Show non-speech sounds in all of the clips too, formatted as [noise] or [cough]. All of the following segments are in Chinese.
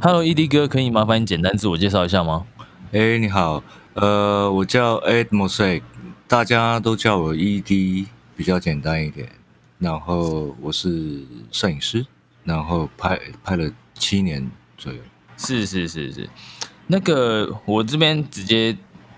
Hello，ED 哥，可以麻烦你简单自我介绍一下吗？哎，你好，呃，我叫 Ed Mosaic，大家都叫我 ED，比较简单一点。然后我是摄影师，然后拍拍了七年左右。是是是是，那个我这边直接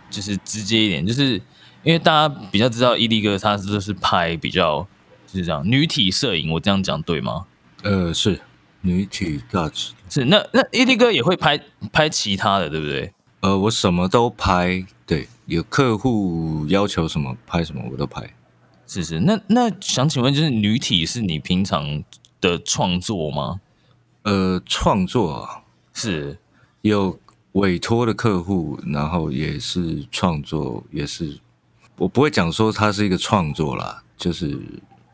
就是直接一点，就是因为大家比较知道 ED 哥他是是拍比较就是这样女体摄影，我这样讲对吗？呃，是。女体大尺是那那 ED 哥也会拍拍其他的对不对？呃，我什么都拍，对，有客户要求什么拍什么我都拍。是是，那那想请问，就是女体是你平常的创作吗？呃，创作啊是有委托的客户，然后也是创作，也是我不会讲说它是一个创作啦，就是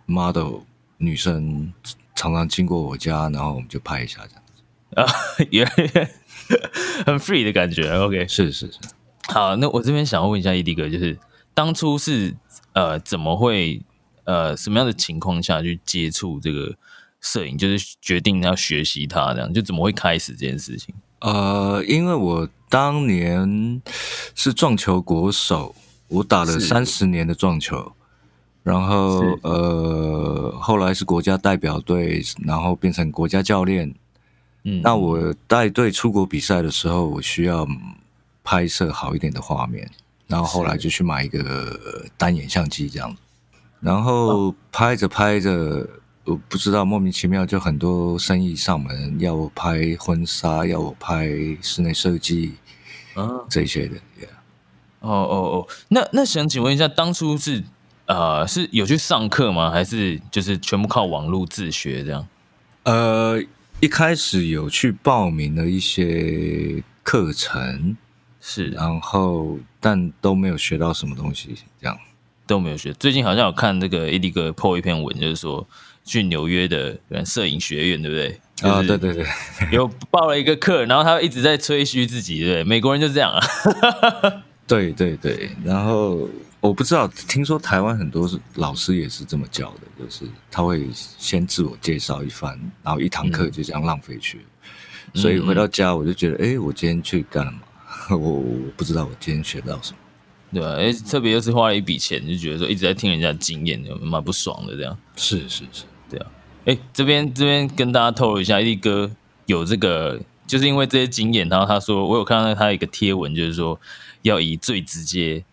model 女生。常常经过我家，然后我们就拍一下这样子啊，[laughs] 也很 free 的感觉。OK，是是是。好，那我这边想要问一下 ED 哥，就是当初是呃怎么会呃什么样的情况下去接触这个摄影，就是决定要学习它这样，就怎么会开始这件事情？呃，因为我当年是撞球国手，我打了三十年的撞球。然后呃，后来是国家代表队，然后变成国家教练。嗯，那我带队出国比赛的时候，我需要拍摄好一点的画面，然后后来就去买一个单眼相机这样。然后拍着拍着，我不知道莫名其妙就很多生意上门，要我拍婚纱，要我拍室内设计，啊，这些的。哦哦哦，那那想请问一下，当初是？呃，是有去上课吗？还是就是全部靠网络自学这样？呃，一开始有去报名了一些课程，是，然后但都没有学到什么东西，这样都没有学。最近好像有看那个 AD 哥 po 一篇文，就是说去纽约的摄影学院，对不对？啊，对对对，[laughs] 有报了一个课，然后他一直在吹嘘自己，对，美国人就这样啊。[laughs] 对对对，然后。我不知道，听说台湾很多是老师也是这么教的，就是他会先自我介绍一番，然后一堂课就这样浪费去。所以回到家我就觉得，哎，我今天去干了嘛？[laughs] 我我不知道我今天学到什么，对吧？哎，特别又是花了一笔钱，就觉得说一直在听人家经验，蛮不爽的这样。是是是，对啊。哎，这边这边跟大家透露一下，力哥有这个，就是因为这些经验，然后他说我有看到他一个贴文，就是说要以最直接。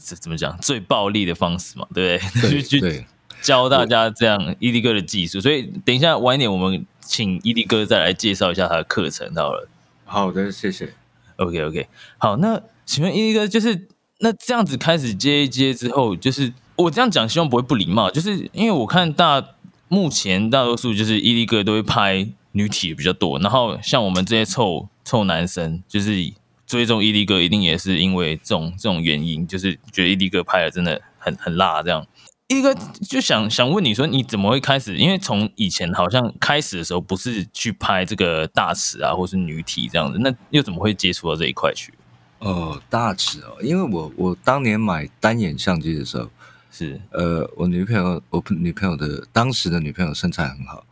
怎么讲最暴力的方式嘛，对不对？[laughs] 去去教大家这样伊迪哥的技术，所以等一下晚一点，我们请伊迪哥再来介绍一下他的课程好了。好的，谢谢。OK OK，好，那请问伊迪哥，就是那这样子开始接一接之后，就是我这样讲，希望不会不礼貌，就是因为我看大目前大多数就是伊迪哥都会拍女体比较多，然后像我们这些臭臭男生，就是。追踪伊利哥一定也是因为这种这种原因，就是觉得伊利哥拍的真的很很辣。这样，伊利哥就想想问你说，你怎么会开始？因为从以前好像开始的时候不是去拍这个大尺啊，或是女体这样子，那又怎么会接触到这一块去？哦，大尺哦，因为我我当年买单眼相机的时候，是呃，我女朋友我女朋友的当时的女朋友身材很好，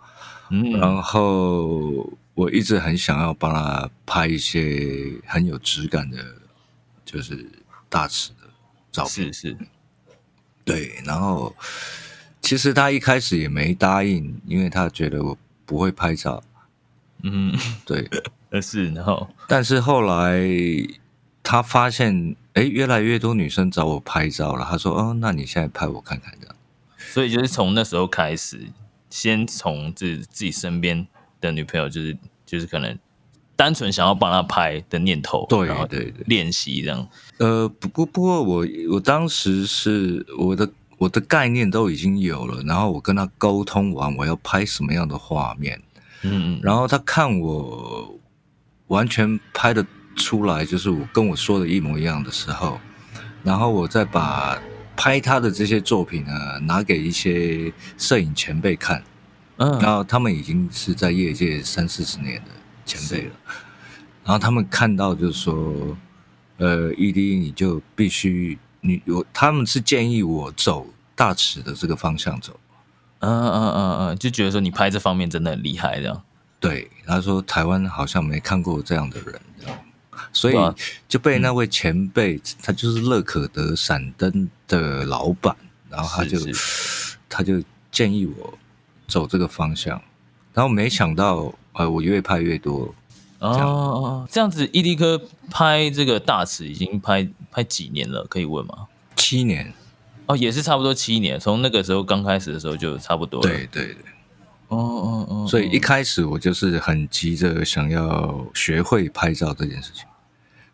嗯，然后。我一直很想要帮他拍一些很有质感的，就是大尺的照片。是是，对。然后其实他一开始也没答应，因为他觉得我不会拍照。嗯，对。[laughs] 呃是，然后但是后来他发现，哎，越来越多女生找我拍照了。他说：“哦，那你现在拍我看看。”这样。所以就是从那时候开始，先从自自己身边。的女朋友就是就是可能单纯想要帮他拍的念头，对然后对对练习这样。呃，不不不过我我当时是我的我的概念都已经有了，然后我跟他沟通完我要拍什么样的画面，嗯嗯，然后他看我完全拍的出来，就是我跟我说的一模一样的时候，然后我再把拍他的这些作品呢拿给一些摄影前辈看，嗯。然后他们已经是在业界三四十年的前辈了，然后他们看到就是说，呃，ED 你就必须你我他们是建议我走大尺的这个方向走，嗯嗯嗯嗯，就觉得说你拍这方面真的很厉害，这样。对，他说台湾好像没看过这样的人，这样所以就被那位前辈，他就是乐可得闪灯的老板，然后他就是他就建议我走这个方向，然后没想到，呃，我越拍越多，哦这样子，伊迪科拍这个大尺已经拍拍几年了？可以问吗？七年，哦，也是差不多七年，从那个时候刚开始的时候就差不多了。对，对对，哦哦哦，所以一哦开始我就是很急着想要学会拍照这件事情，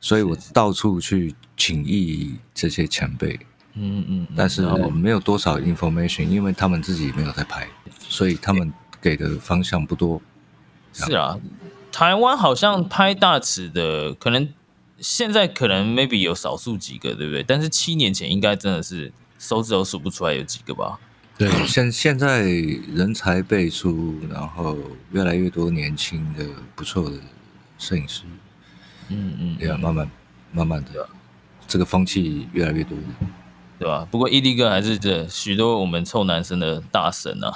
所以我到处去请益这些前辈，嗯嗯，嗯但是然后没有多少 information，因为他们自己没有在拍，所以他们给的方向不多。是啊，台湾好像拍大尺的，可能现在可能 maybe 有少数几个，对不对？但是七年前应该真的是手指头数不出来有几个吧？对，[clears throat] 现现在人才辈出，然后越来越多年轻的不错的摄影师，嗯嗯，对啊，慢慢慢慢的，这个风气越来越多。对吧？不过伊利哥还是这许多我们臭男生的大神啊。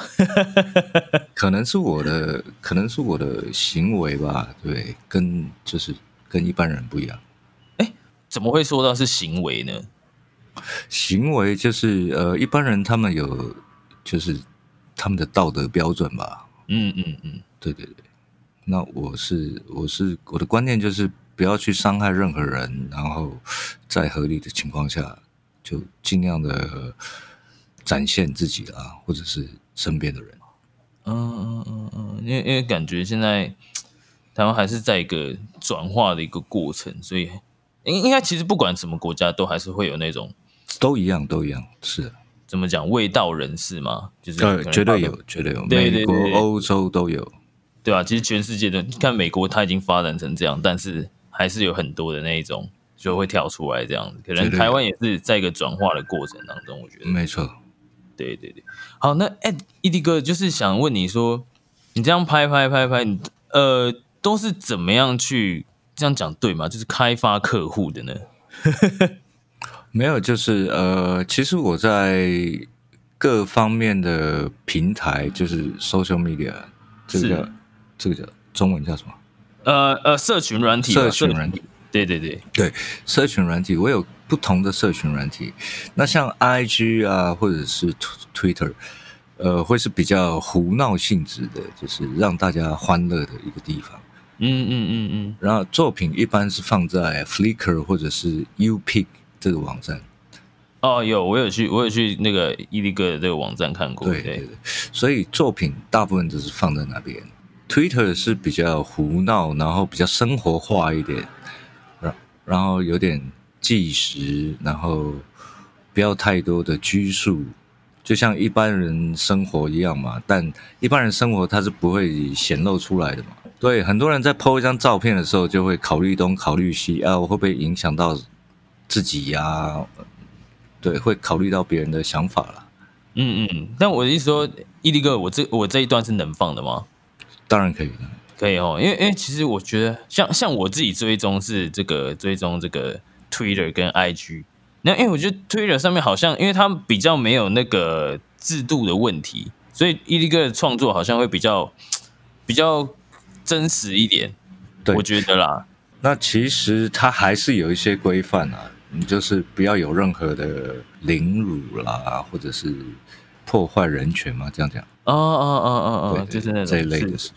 [laughs] 可能是我的，可能是我的行为吧，对，跟就是跟一般人不一样。哎怎么会说到是行为呢？行为就是呃，一般人他们有就是他们的道德标准吧，嗯嗯嗯，对对对。那我是我是我的观念就是不要去伤害任何人，然后在合理的情况下就尽量的展现自己啊，或者是身边的人。嗯嗯嗯嗯，因为因为感觉现在台湾还是在一个转化的一个过程，所以应应该其实不管什么国家都还是会有那种都一样，都一样，是的，怎么讲味道人士嘛，就是绝对有，绝对有，对对美国欧洲都有。对啊，其实全世界的，你看美国它已经发展成这样，但是还是有很多的那一种就会跳出来这样子，可能台湾也是在一个转化的过程当中，我觉得。没错，对对对，好，那哎，伊迪哥就是想问你说，你这样拍拍拍拍，你呃都是怎么样去这样讲对吗？就是开发客户的呢？[laughs] 没有，就是呃，其实我在各方面的平台，就是 social media，这个叫这个叫中文叫什么？呃呃，社群软体，社群软体，对对对，对，社群软体，我有不同的社群软体。那像 IG 啊，或者是 Twitter，呃，会是比较胡闹性质的，就是让大家欢乐的一个地方。嗯嗯嗯嗯，然后作品一般是放在 Flickr 或者是 UPic 这个网站。哦，有我有去我有去那个伊利哥的这个网站看过，对对对对，所以作品大部分都是放在那边。Twitter 是比较胡闹，然后比较生活化一点，然然后有点计时，然后不要太多的拘束，就像一般人生活一样嘛。但一般人生活他是不会显露出来的嘛。对，很多人在 PO 一张照片的时候，就会考虑东考虑西啊，我会不会影响到自己呀、对，会考虑到别人的想法啦。嗯嗯，但我的意思说，伊利哥，我这我这一段是能放的吗？当然可以的。可以哦，因为因为其实我觉得像像我自己追踪是这个追踪这个 Twitter 跟 IG，那因为我觉得 Twitter 上面好像因为他们比较没有那个制度的问题，所以伊利哥的创作好像会比较比较真实一点，对我觉得啦，那其实它还是有一些规范啊，你就是不要有任何的凌辱啦，或者是破坏人权嘛，这样讲。哦哦哦哦哦，就是那种这一类的事情。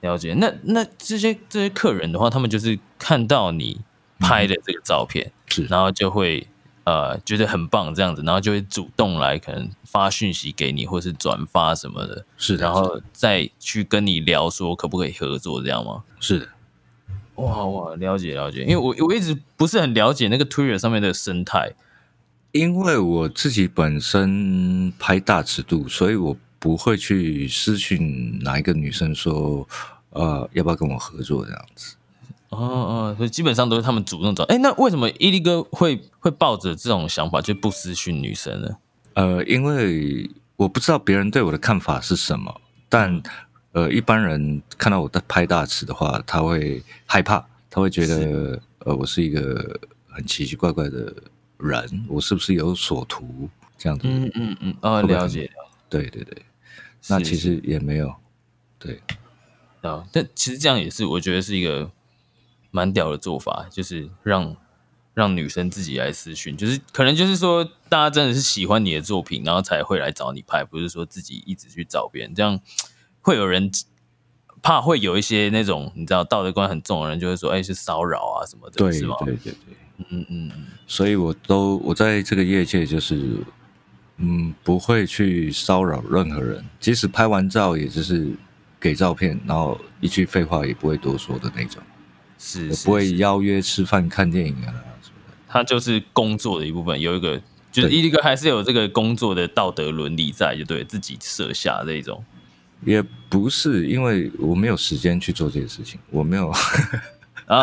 了解。那那这些这些客人的话，他们就是看到你拍的这个照片，是然后就会呃觉得很棒这样子，然后就会主动来可能发讯息给你，或是转发什么的，是的，然后再去跟你聊说可不可以合作这样吗？是的，哇哇，了解了解，因为我我一直不是很了解那个 Twitter 上面的生态，因为我自己本身拍大尺度，所以我不会去私讯哪一个女生说，呃，要不要跟我合作这样子。哦哦，所以基本上都是他们主动找。哎，那为什么伊利哥会会抱着这种想法就不私讯女生呢？呃，因为我不知道别人对我的看法是什么，但呃，一般人看到我在拍大尺的话，他会害怕，他会觉得呃，我是一个很奇奇怪怪的人，我是不是有所图这样子？嗯嗯嗯，哦，了解了。对对对，那其实也没有，对。啊，但其实这样也是，我觉得是一个。蛮屌的做法，就是让让女生自己来私讯，就是可能就是说，大家真的是喜欢你的作品，然后才会来找你拍，不是说自己一直去找别人，这样会有人怕会有一些那种你知道道德观很重的人，就会说，哎，是骚扰啊什么的，对是吗？对对对，嗯嗯嗯，所以我都我在这个业界就是嗯不会去骚扰任何人，即使拍完照，也就是给照片，然后一句废话也不会多说的那种。是不会邀约吃饭、看电影啊什么的。他就是工作的一部分，有一个就是伊利哥还是有这个工作的道德伦理在，就对自己设下这种。也不是，因为我没有时间去做这些事情，我没有 [laughs] 啊，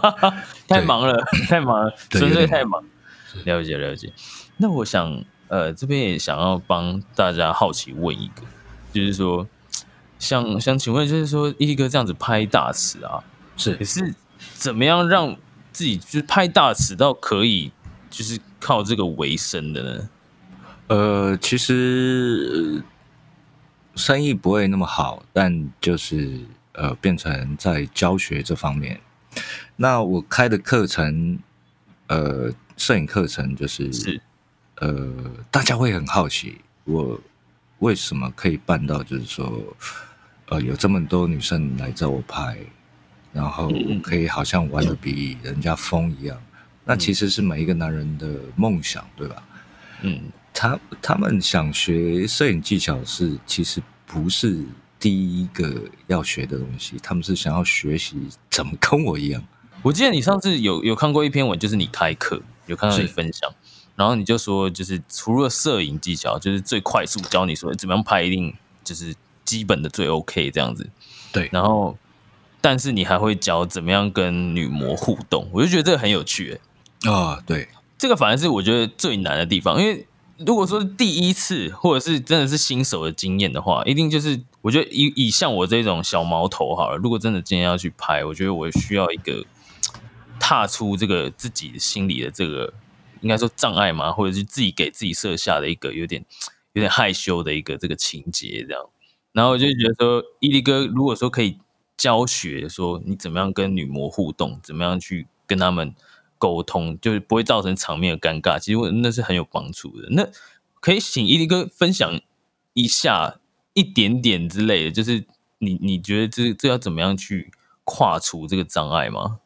[laughs] 太忙了，太忙了，纯粹太忙。了解了解。那我想，呃，这边也想要帮大家好奇问一个，就是说，想想请问，就是说一哥这样子拍大尺啊。是，可是怎么样让自己就是拍大尺到可以就是靠这个为生的呢？呃，其实生意不会那么好，但就是呃变成在教学这方面。那我开的课程，呃，摄影课程就是是呃，大家会很好奇我为什么可以办到，就是说呃有这么多女生来找我拍。然后可以好像玩的比人家疯一样，那其实是每一个男人的梦想，对吧？嗯，他他们想学摄影技巧是其实不是第一个要学的东西，他们是想要学习怎么跟我一样。我记得你上次有有看过一篇文，就是你开课有看到你分享，然后你就说，就是除了摄影技巧，就是最快速教你说怎么样拍，一定就是基本的最 OK 这样子。对，然后。但是你还会教怎么样跟女模互动，我就觉得这个很有趣啊！对，这个反而是我觉得最难的地方，因为如果说第一次或者是真的是新手的经验的话，一定就是我觉得以以像我这种小毛头好了，如果真的今天要去拍，我觉得我需要一个踏出这个自己心里的这个应该说障碍嘛，或者是自己给自己设下的一个有点有点害羞的一个这个情节这样，然后我就觉得说伊利哥如果说可以。教学说你怎么样跟女模互动，怎么样去跟他们沟通，就是不会造成场面的尴尬。其实那是很有帮助的。那可以请伊利哥分享一下一点点之类的，就是你你觉得这这要怎么样去跨出这个障碍吗？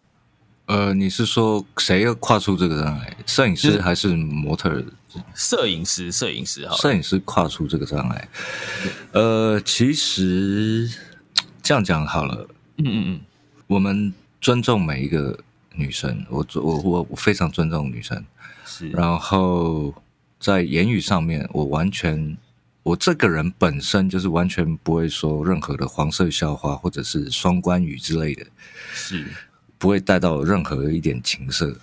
呃，你是说谁要跨出这个障碍？摄影师还是模特？摄影师，摄影师哈，摄影师跨出这个障碍。呃，其实。这样讲好了，嗯嗯嗯，我们尊重每一个女生，我我我我非常尊重女生，是。然后在言语上面，我完全，我这个人本身就是完全不会说任何的黄色笑话或者是双关语之类的，是，不会带到任何一点情色。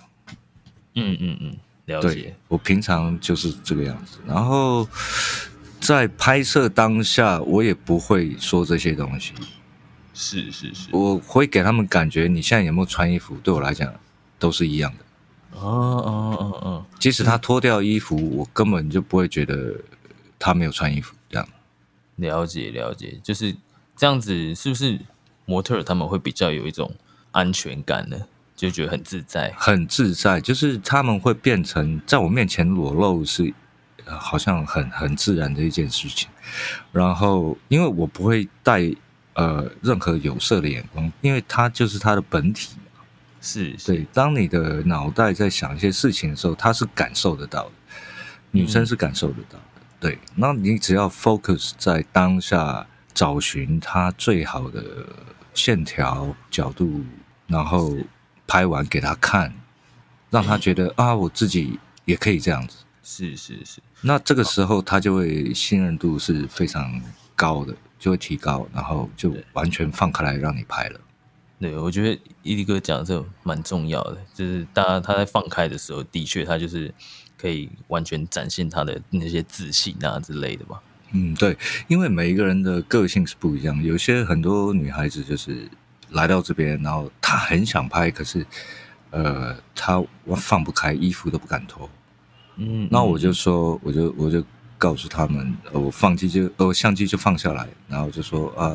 嗯嗯嗯，了解。我平常就是这个样子，然后在拍摄当下，我也不会说这些东西。是是是，我会给他们感觉，你现在有没有穿衣服，对我来讲都是一样的。哦哦哦哦，即使他脱掉衣服，我根本就不会觉得他没有穿衣服这样。了解了解，就是这样子，是不是模特他们会比较有一种安全感呢？就觉得很自在，很自在，就是他们会变成在我面前裸露是好像很很自然的一件事情。然后因为我不会带。呃，任何有色的眼光，因为它就是它的本体嘛。是，对。当你的脑袋在想一些事情的时候，它是感受得到的，女生是感受得到的。对，那你只要 focus 在当下，找寻它最好的线条角度，然后拍完给他看，让他觉得啊，我自己也可以这样子。是是是，那这个时候他就会信任度是非常高的，就会提高，然后就完全放开来让你拍了。对，我觉得伊力哥讲这蛮重要的，就是大家他在放开的时候，的确他就是可以完全展现他的那些自信啊之类的吧。嗯，对，因为每一个人的个性是不一样，有些很多女孩子就是来到这边，然后她很想拍，可是呃，她放不开，衣服都不敢脱。嗯，那我就说，我就我就告诉他们，呃，我放机就呃相机就放下来，然后就说啊，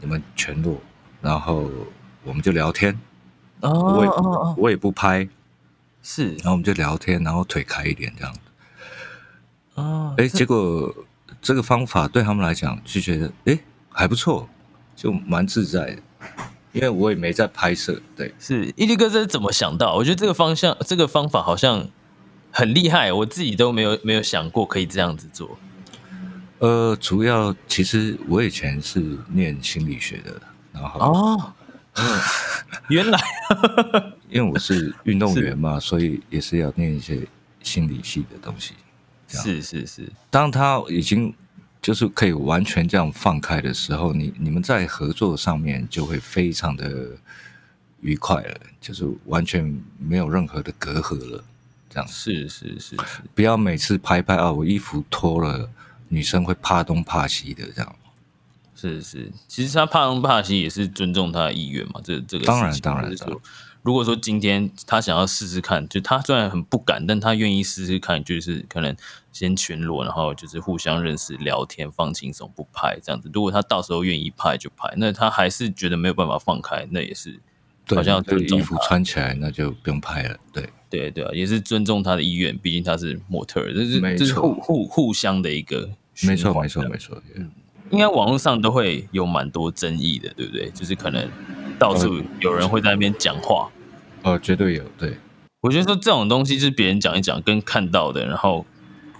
你们全裸，然后我们就聊天，哦我也我也不拍，是。然后我们就聊天，然后腿开一点这样。哦，哎，结果这个方法对他们来讲就觉得哎还不错，就蛮自在的，因为我也没在拍摄，对，是伊利哥这是怎么想到？我觉得这个方向这个方法好像很厉害，我自己都没有没有想过可以这样子做。呃，主要其实我以前是念心理学的，然后哦，嗯，原来 [laughs] 因为我是运动员嘛，所以也是要念一些心理系的东西。是是是，当他已经就是可以完全这样放开的时候，你你们在合作上面就会非常的愉快了，就是完全没有任何的隔阂了。这样是是是是，不要每次拍拍啊，我衣服脱了，女生会怕东怕西的这样。是是，其实他怕东怕西也是尊重他的意愿嘛，这这个当然当然当然如果说今天他想要试试看，就他虽然很不敢，但他愿意试试看，就是可能先全裸，然后就是互相认识、聊天、放轻松，不拍这样子。如果他到时候愿意拍就拍，那他还是觉得没有办法放开，那也是对，好像要这衣服穿起来那就不用拍了。对，对对啊，也是尊重他的意愿，毕竟他是模特儿，这是这是互互互相的一个循没错环没错没错。应该网络上都会有蛮多争议的，对不对？就是可能到处有人会在那边讲话。哦，绝对有。对，我觉得说这种东西就是别人讲一讲，跟看到的，然后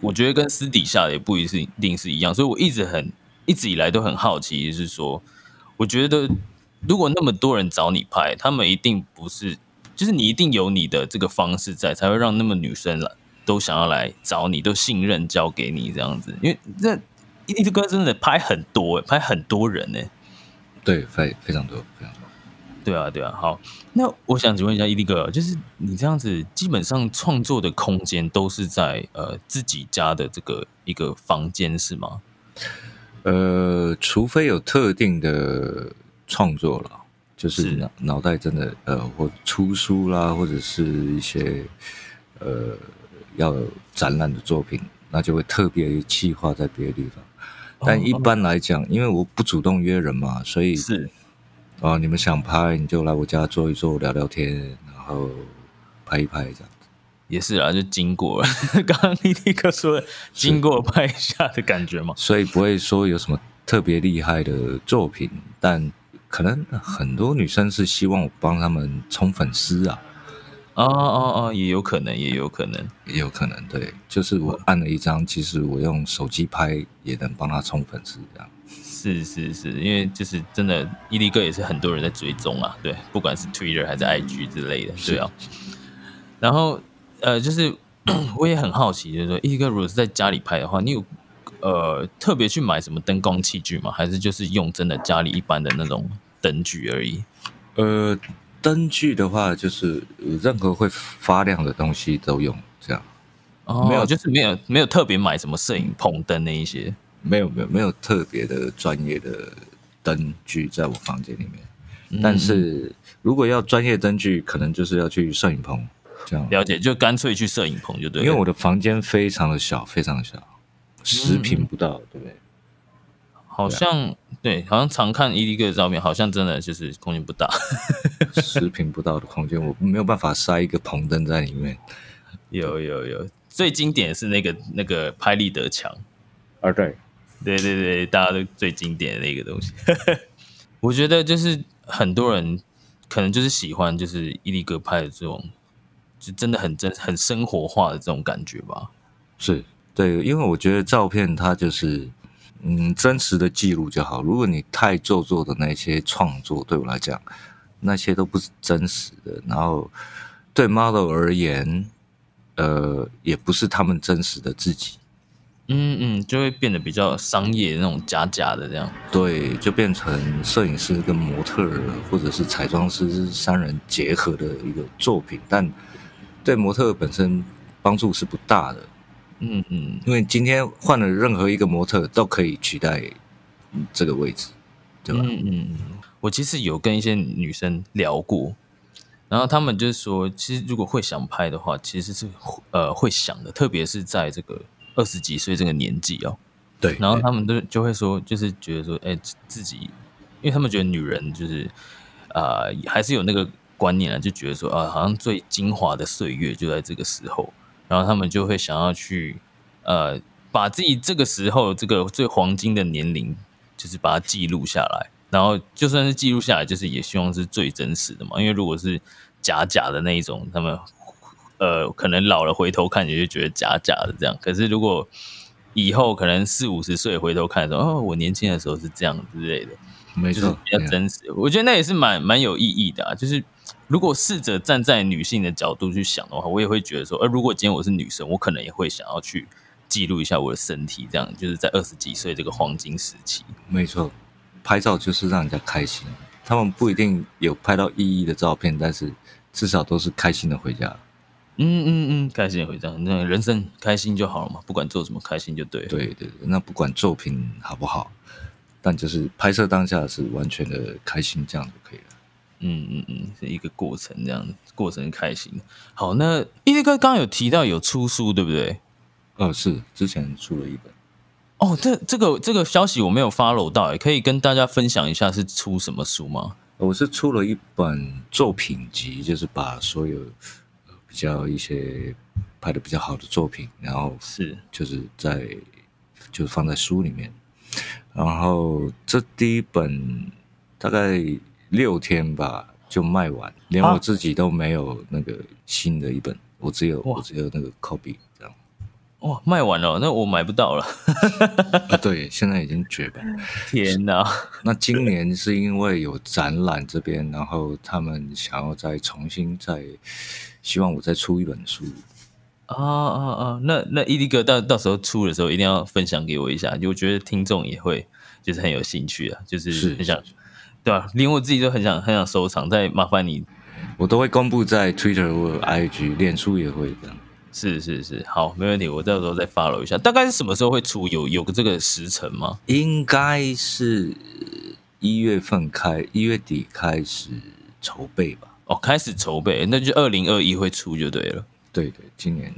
我觉得跟私底下的也不一定一定是一样，所以我一直很一直以来都很好奇，就是说，我觉得如果那么多人找你拍，他们一定不是，就是你一定有你的这个方式在，才会让那么女生来都想要来找你，都信任交给你这样子，因为这一支歌真的拍很多，拍很多人呢。对，非非常多，非常多。对啊，对啊，好，那我想请问一下伊迪哥，就是你这样子，基本上创作的空间都是在呃自己家的这个一个房间是吗？呃，除非有特定的创作了，就是是脑脑袋真的呃，或出书啦，或者是一些呃要展览的作品，那就会特别计划在别的地方。但一般来讲，因为我不主动约人嘛，所以是啊，你们想拍你就来我家坐一坐，聊聊天，然后拍一拍这样。也是啊，就经过了 [laughs] 刚刚伊利哥说的经过拍一下的感觉嘛。所以不会说有什么特别厉害的作品，但可能很多女生是希望我帮他们冲粉丝啊，哦哦哦，也有可能，也有可能。也有可能对，就是我按了一张，其实我用手机拍也能帮他冲粉丝这样。是是是，因为就是真的，伊利哥也是很多人在追踪啊，对，不管是 Twitter 还是 IG 之类的，对啊。然后呃，就是 [clears throat] 我也很好奇，就是说，伊利哥如果是在家里拍的话，你有呃特别去买什么灯光器具吗？还是就是用真的家里一般的那种灯具而已？呃，灯具的话，就是呃任何会发亮的东西都用这样，哦，没有就是没有没有特别买什么摄影棚灯那一些。没有没有没有特别的专业的灯具在我房间里面。嗯但是如果要专业灯具，可能就是要去摄影棚这样。了解，就干脆去摄影棚就对了。因为我的房间非常的小，非常的小，十平不到，对不对？好像对，好像常看伊利哥的照片，好像真的就是空间不大。[laughs] 十平不到的空间，我没有办法塞一个棚灯在里面。有有有，最经典是那个那个拍立得墙，啊，对，对对对，大家都最经典的那个东西。[laughs] 我觉得就是很多人可能就是喜欢就是伊利哥拍的这种，就真的很真很生活化的这种感觉吧。是对，因为我觉得照片它就是嗯真实的记录就好。如果你太做作的那些创作，对我来讲，那些都不是真实的。然后对 model 而言，呃，也不是他们真实的自己。嗯嗯，就会变得比较商业那种假假的这样。对，就变成摄影师跟模特儿或者是彩妆师三人结合的一个作品，但对模特本身帮助是不大的。嗯嗯，因为今天换了任何一个模特都可以取代这个位置，对吧？嗯嗯嗯，我其实有跟一些女生聊过，然后他们就是说，其实如果会想拍的话，其实是呃会想的，特别是在这个。二十几岁这个年纪哦，对，然后他们都就会说，就是觉得说，哎，自己，因为他们觉得女人就是啊，还是有那个观念啊，就觉得说啊，好像最精华的岁月就在这个时候，然后他们就会想要去呃，把自己这个时候这个最黄金的年龄，就是把它记录下来，然后就算是记录下来，就是也希望是最真实的嘛，因为如果是假假的那一种，他们。呃，可能老了回头看，你就觉得假假的这样。可是如果以后可能四五十岁回头看的时候，哦，我年轻的时候是这样之类的，没错，比较真实。我觉得那也是蛮蛮有意义的啊。就是如果试着站在女性的角度去想的话，我也会觉得说，呃，如果今天我是女生，我可能也会想要去记录一下我的身体，这样就是在二十几岁这个黄金时期。没错，拍照就是让人家开心。他们不一定有拍到意义的照片，但是至少都是开心的回家。嗯嗯嗯，开心也会这样，那人生开心就好了嘛，不管做什么，开心就对。对对对，那不管作品好不好，但就是拍摄当下是完全的开心，这样就可以了。嗯嗯嗯，是一个过程，这样过程开心。好，那一力哥刚刚有提到有出书，对不对？哦，是之前出了一本。哦，这这个这个消息我没有 follow 到，可以跟大家分享一下是出什么书吗？我是出了一本作品集，就是把所有。比较一些拍的比较好的作品，然后是就是在就是放在书里面，然后这第一本大概六天吧就卖完，连我自己都没有那个新的一本，我只有我只有那个 copy 这样。哇，卖完了，那我买不到了。[laughs] 啊，对，现在已经绝版。天哪！[laughs] 那今年是因为有展览这边，然后他们想要再重新再。希望我再出一本书啊啊啊！那那伊迪哥到到时候出的时候，一定要分享给我一下，就我觉得听众也会就是很有兴趣啊，就是很想对啊？连我自己都很想很想收藏。再麻烦你，我都会公布在 Twitter 或 IG，脸书也会这样。是是是，好，没问题，我到时候再 follow 一下。大概是什么时候会出？有有个这个时辰吗？应该是一月份开，一月底开始筹备吧。哦，开始筹备，那就二零二一会出就对了。对对，今年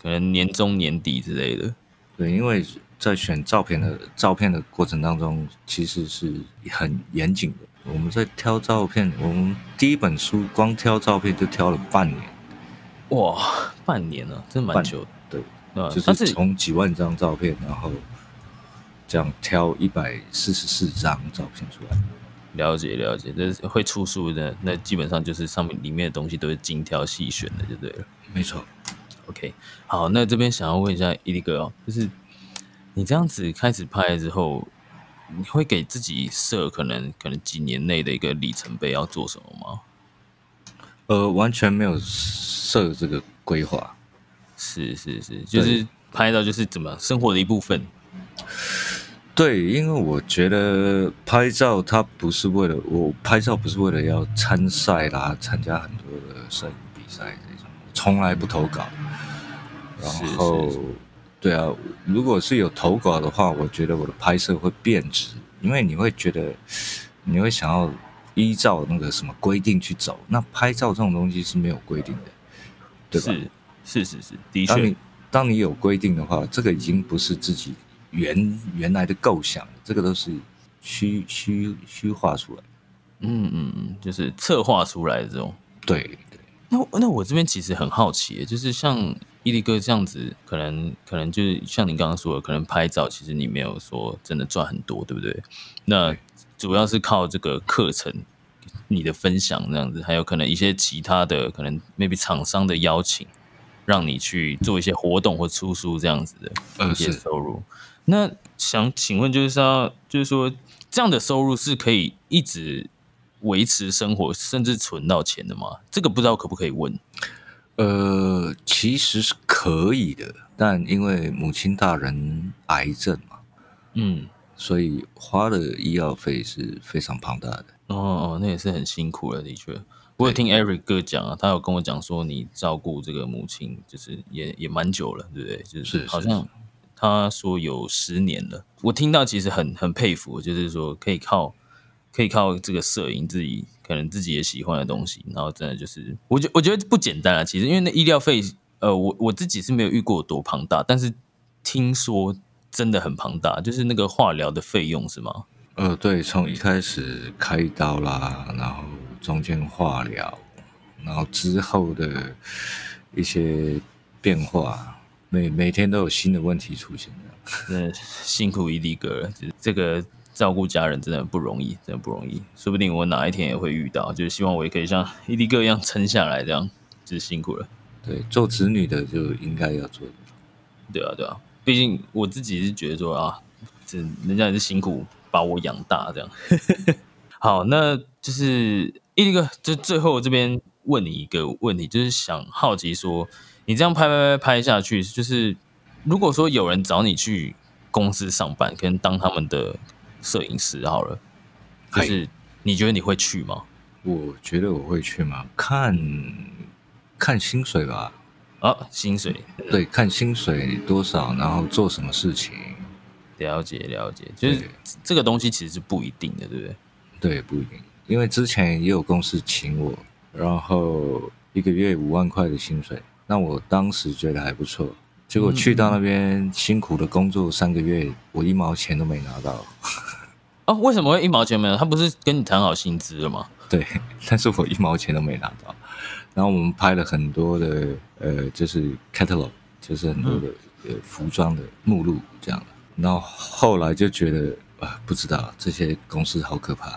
可能年中年底之类的。对，因为在选照片的照片的过程当中，其实是很严谨的。我们在挑照片，我们第一本书光挑照片就挑了半年。哇，半年了，真蛮久的。对，就是从几万张照片，然后这样挑一百四十四张照片出来。了解了解，这会出书的，那基本上就是上面里面的东西都是精挑细选的，就对了。没错。OK，好，那这边想要问一下伊利哥哦，就是你这样子开始拍之后，你会给自己设可能可能几年内的一个里程碑要做什么吗？呃，完全没有设这个规划。是是是，就是拍到就是怎么生活的一部分。对，因为我觉得拍照它不是为了我拍照，不是为了要参赛啦，参加很多的摄影比赛这种，从来不投稿。然后，对啊，如果是有投稿的话，我觉得我的拍摄会变质，因为你会觉得你会想要依照那个什么规定去走，那拍照这种东西是没有规定的，对吧？是是是是，的确。当你当你有规定的话，这个已经不是自己。原原来的构想，这个都是虚虚虚化出来。嗯嗯嗯，就是策划出来的这种。对对。那那我这边其实很好奇，就是像伊利哥这样子，可能可能就是像你刚刚说的，可能拍照其实你没有说真的赚很多，对不对？那主要是靠这个课程、你的分享这样子，还有可能一些其他的，可能 maybe 厂商的邀请，让你去做一些活动或出书这样子的一些收入。那想请问，就是说，就是说，这样的收入是可以一直维持生活，甚至存到钱的吗？这个不知道可不可以问？呃，其实是可以的，但因为母亲大人癌症嘛，嗯，所以花的医药费是非常庞大的。哦哦，那也是很辛苦了，的确。我有听 Eric 哥讲啊，他有跟我讲说，你照顾这个母亲，就是也也蛮久了，对不对？就是好像他说有十年了。我听到其实很很佩服，就是说可以靠可以靠这个摄影自己可能自己也喜欢的东西，然后真的就是我觉我觉得不简单啊。其实因为那医疗费，呃，我我自己是没有遇过多庞大，但是听说真的很庞大，就是那个化疗的费用是吗？呃，对，从一开始开刀啦，然后。中间化疗，然后之后的一些变化，每每天都有新的问题出现。真的辛苦伊利哥了，这个照顾家人真的不容易，真的不容易。说不定我哪一天也会遇到，就是希望我也可以像伊利哥一样撑下来，这样就是辛苦了。对，做子女的就应该要做。对啊，对啊，毕竟我自己是觉得说啊，这人家也是辛苦把我养大，这样。[laughs] 好，那就是。一个就最后这边问你一个问题，就是想好奇说，你这样拍拍拍拍下去，就是如果说有人找你去公司上班，可能当他们的摄影师好了，就是你觉得你会去吗？我觉得我会去吗？看看薪水吧。啊，薪水对，看薪水多少，然后做什么事情。了解了解，就是这个东西其实是不一定的，对不对？对，不一定。因为之前也有公司请我，然后一个月五万块的薪水，那我当时觉得还不错。结果去到那边辛苦的工作三个月，我一毛钱都没拿到。哦，为什么会一毛钱没有？他不是跟你谈好薪资了吗？对，[laughs] 但是我一毛钱都没拿到。然后我们拍了很多的呃，就是 catalog，就是很多的呃服装的目录这样的。然后后来就觉得啊，不知道这些公司好可怕。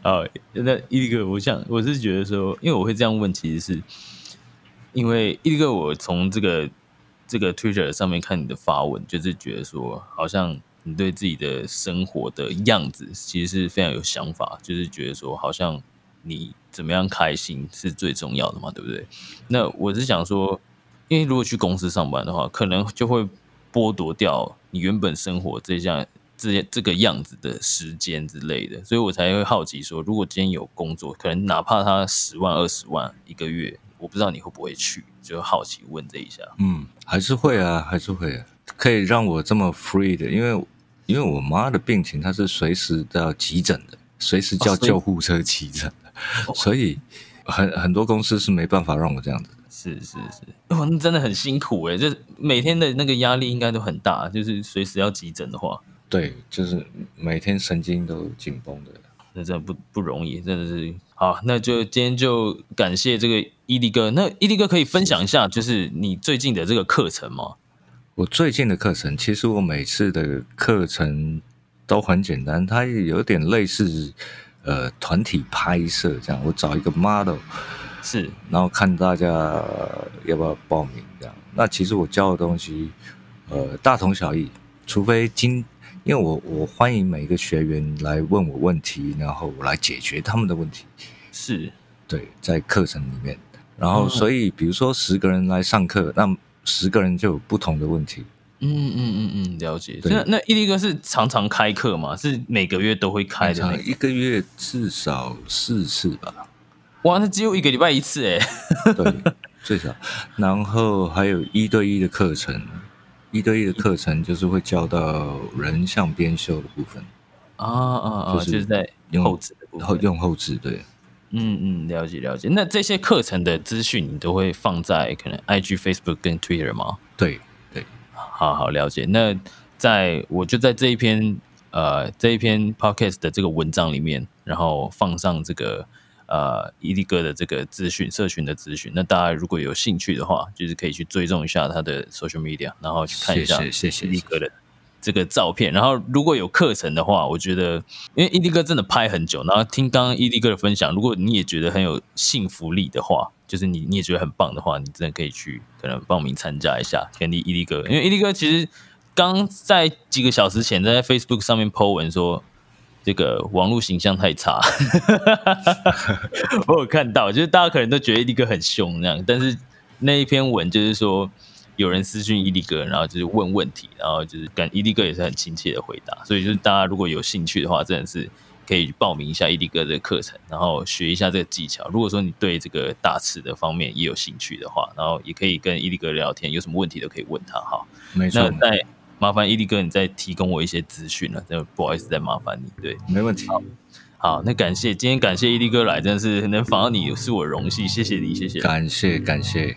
[laughs] 哦，那一个，我想我是觉得说，因为我会这样问，其实是因为一个，我从这个这个 Twitter 上面看你的发文，就是觉得说，好像你对自己的生活的样子，其实是非常有想法，就是觉得说，好像你怎么样开心是最重要的嘛，对不对？那我是想说，因为如果去公司上班的话，可能就会剥夺掉你原本生活这项。这些这个样子的时间之类的，所以我才会好奇说，如果今天有工作，可能哪怕他十万二十万一个月，我不知道你会不会去，就好奇问这一下。嗯，还是会啊，还是会，啊可以让我这么 free 的，因为因为我妈的病情，她是随时都要急诊的，随时叫救护车急诊的，所以很很多公司是没办法让我这样子。是是是，哦，那真的很辛苦哎，就每天的那个压力应该都很大，就是随时要急诊的话。对，就是每天神经都紧绷的，那真的不不容易，真的是好。那就今天就感谢这个伊利哥。那伊利哥可以分享一下，就是你最近的这个课程吗？我最近的课程，其实我每次的课程都很简单，它有点类似呃团体拍摄这样。我找一个 model，是，然后看大家要不要报名这样。那其实我教的东西，呃，大同小异，除非今因为我我欢迎每一个学员来问我问题，然后我来解决他们的问题。是，对，在课程里面，然后所以比如说十个人来上课，那十个人就有不同的问题。嗯嗯嗯嗯，了解。那那伊力哥是常常开课吗？是每个月都会开的？一个月至少四次吧。哇，那只有一个礼拜一次哎。[laughs] 对，最少。然后还有一对一的课程。一对一的课程就是会教到人像编修的部分啊啊啊，就是在用后置的部分，用后置对，嗯嗯，了解了解。那这些课程的资讯你都会放在可能 IG、Facebook 跟 Twitter 吗？对对，好好了解。那在我就在这一篇呃这一篇 Podcast 的这个文章里面，然后放上这个。呃，伊利哥的这个资讯，社群的资讯，那大家如果有兴趣的话，就是可以去追踪一下他的 social media，然后去看一下谢谢伊利哥的这个照片。然后如果有课程的话，我觉得，因为伊利哥真的拍很久，然后听刚刚伊利哥的分享，如果你也觉得很有幸福力的话，就是你你也觉得很棒的话，你真的可以去可能报名参加一下，跟伊利哥，因为伊利哥其实刚在几个小时前在 Facebook 上面 po 文说。这个网络形象太差。[laughs] 我有看到，就是大家可能都觉得伊利哥很凶那样，但是那一篇文就是说有人私讯伊利哥，然后就是问问题，然后就是跟伊利哥也是很亲切的回答，所以就是大家如果有兴趣的话，真的是。可以报名一下伊利哥的课程，然后学一下这个技巧。如果说你对这个大词的方面也有兴趣的话，然后也可以跟伊利哥聊天，有什么问题都可以问他哈。没错。那再麻烦伊利哥，你再提供我一些资讯了，真不好意思再麻烦你。对，没问题。好，那感谢今天感谢伊利哥来，真的是能访到你是我荣幸，谢谢你，谢谢。感谢感谢。